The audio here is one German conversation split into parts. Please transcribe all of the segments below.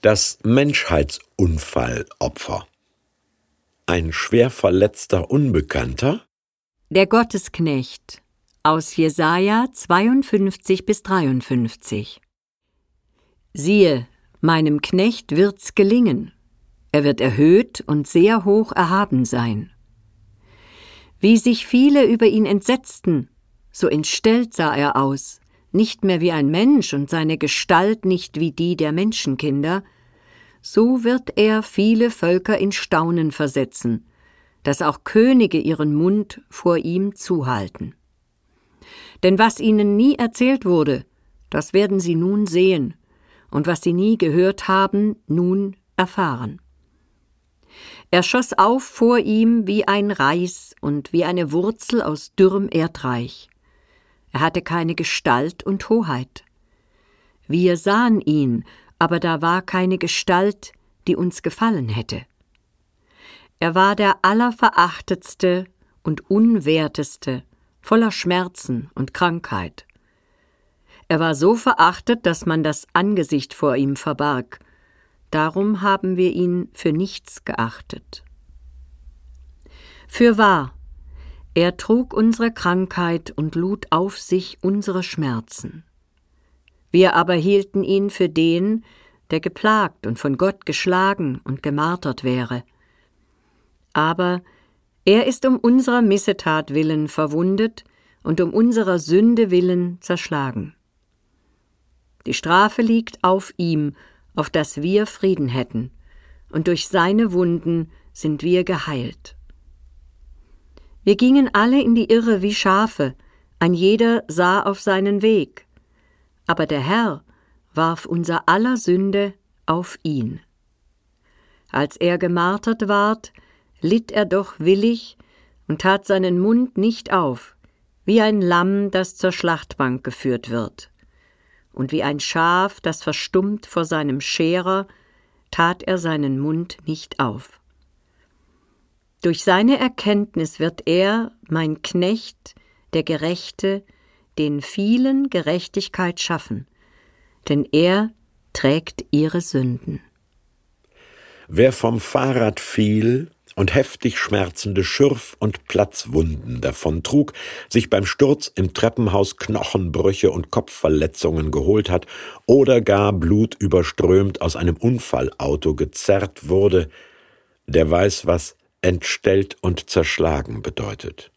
Das Menschheitsunfallopfer. Ein schwer verletzter Unbekannter? Der Gottesknecht aus Jesaja 52 bis 53. Siehe, meinem Knecht wird's gelingen. Er wird erhöht und sehr hoch erhaben sein. Wie sich viele über ihn entsetzten, so entstellt sah er aus, nicht mehr wie ein Mensch und seine Gestalt nicht wie die der Menschenkinder, so wird er viele Völker in Staunen versetzen, dass auch Könige ihren Mund vor ihm zuhalten. Denn was ihnen nie erzählt wurde, das werden sie nun sehen, und was sie nie gehört haben, nun erfahren. Er schoss auf vor ihm wie ein Reis und wie eine Wurzel aus dürrem Erdreich. Er hatte keine Gestalt und Hoheit. Wir sahen ihn, aber da war keine Gestalt, die uns gefallen hätte. Er war der allerverachtetste und unwerteste, voller Schmerzen und Krankheit. Er war so verachtet, dass man das Angesicht vor ihm verbarg, darum haben wir ihn für nichts geachtet. Fürwahr, er trug unsere Krankheit und lud auf sich unsere Schmerzen. Wir aber hielten ihn für den, der geplagt und von Gott geschlagen und gemartert wäre. Aber er ist um unserer Missetat willen verwundet und um unserer Sünde willen zerschlagen. Die Strafe liegt auf ihm, auf dass wir Frieden hätten, und durch seine Wunden sind wir geheilt. Wir gingen alle in die Irre wie Schafe, ein jeder sah auf seinen Weg, aber der Herr warf unser aller Sünde auf ihn. Als er gemartert ward, litt er doch willig und tat seinen Mund nicht auf, wie ein Lamm, das zur Schlachtbank geführt wird und wie ein Schaf, das verstummt vor seinem Scherer, tat er seinen Mund nicht auf. Durch seine Erkenntnis wird er, mein Knecht, der Gerechte, den vielen Gerechtigkeit schaffen, denn er trägt ihre Sünden. Wer vom Fahrrad fiel, und heftig schmerzende Schürf- und Platzwunden davontrug, sich beim Sturz im Treppenhaus Knochenbrüche und Kopfverletzungen geholt hat oder gar blutüberströmt aus einem Unfallauto gezerrt wurde, der weiß, was entstellt und zerschlagen bedeutet.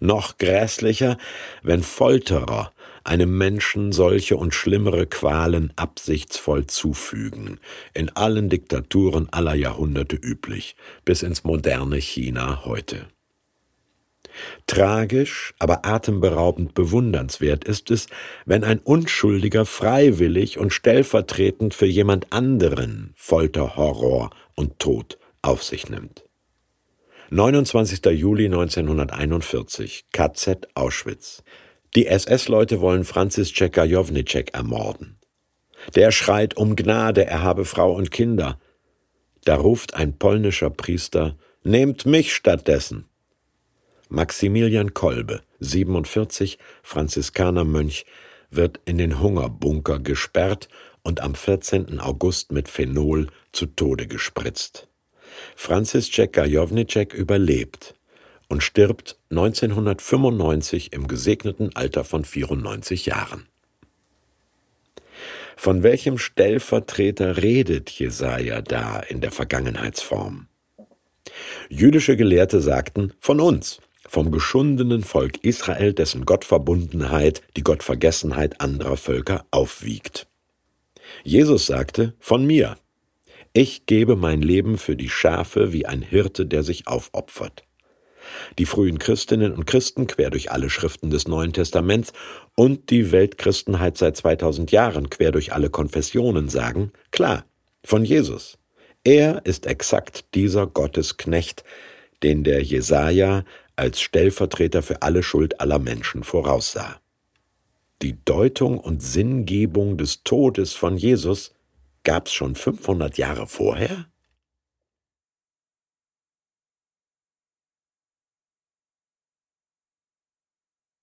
Noch grässlicher, wenn Folterer einem Menschen solche und schlimmere Qualen absichtsvoll zufügen, in allen Diktaturen aller Jahrhunderte üblich, bis ins moderne China heute. Tragisch, aber atemberaubend bewundernswert ist es, wenn ein Unschuldiger freiwillig und stellvertretend für jemand anderen Folter, Horror und Tod auf sich nimmt. 29. Juli 1941, KZ Auschwitz. Die SS-Leute wollen Franzis Tschekajownicek ermorden. Der schreit um Gnade, er habe Frau und Kinder. Da ruft ein polnischer Priester, Nehmt mich stattdessen. Maximilian Kolbe, 47, Franziskanermönch, wird in den Hungerbunker gesperrt und am 14. August mit Phenol zu Tode gespritzt. Franzis Tschekajownicek überlebt und stirbt 1995 im gesegneten Alter von 94 Jahren. Von welchem Stellvertreter redet Jesaja da in der Vergangenheitsform? Jüdische Gelehrte sagten von uns, vom geschundenen Volk Israel, dessen Gottverbundenheit die Gottvergessenheit anderer Völker aufwiegt. Jesus sagte von mir, ich gebe mein Leben für die Schafe wie ein Hirte, der sich aufopfert. Die frühen Christinnen und Christen quer durch alle Schriften des Neuen Testaments und die Weltchristenheit seit 2000 Jahren quer durch alle Konfessionen sagen, klar, von Jesus. Er ist exakt dieser Gottesknecht, den der Jesaja als Stellvertreter für alle Schuld aller Menschen voraussah. Die Deutung und Sinngebung des Todes von Jesus gab's schon 500 Jahre vorher?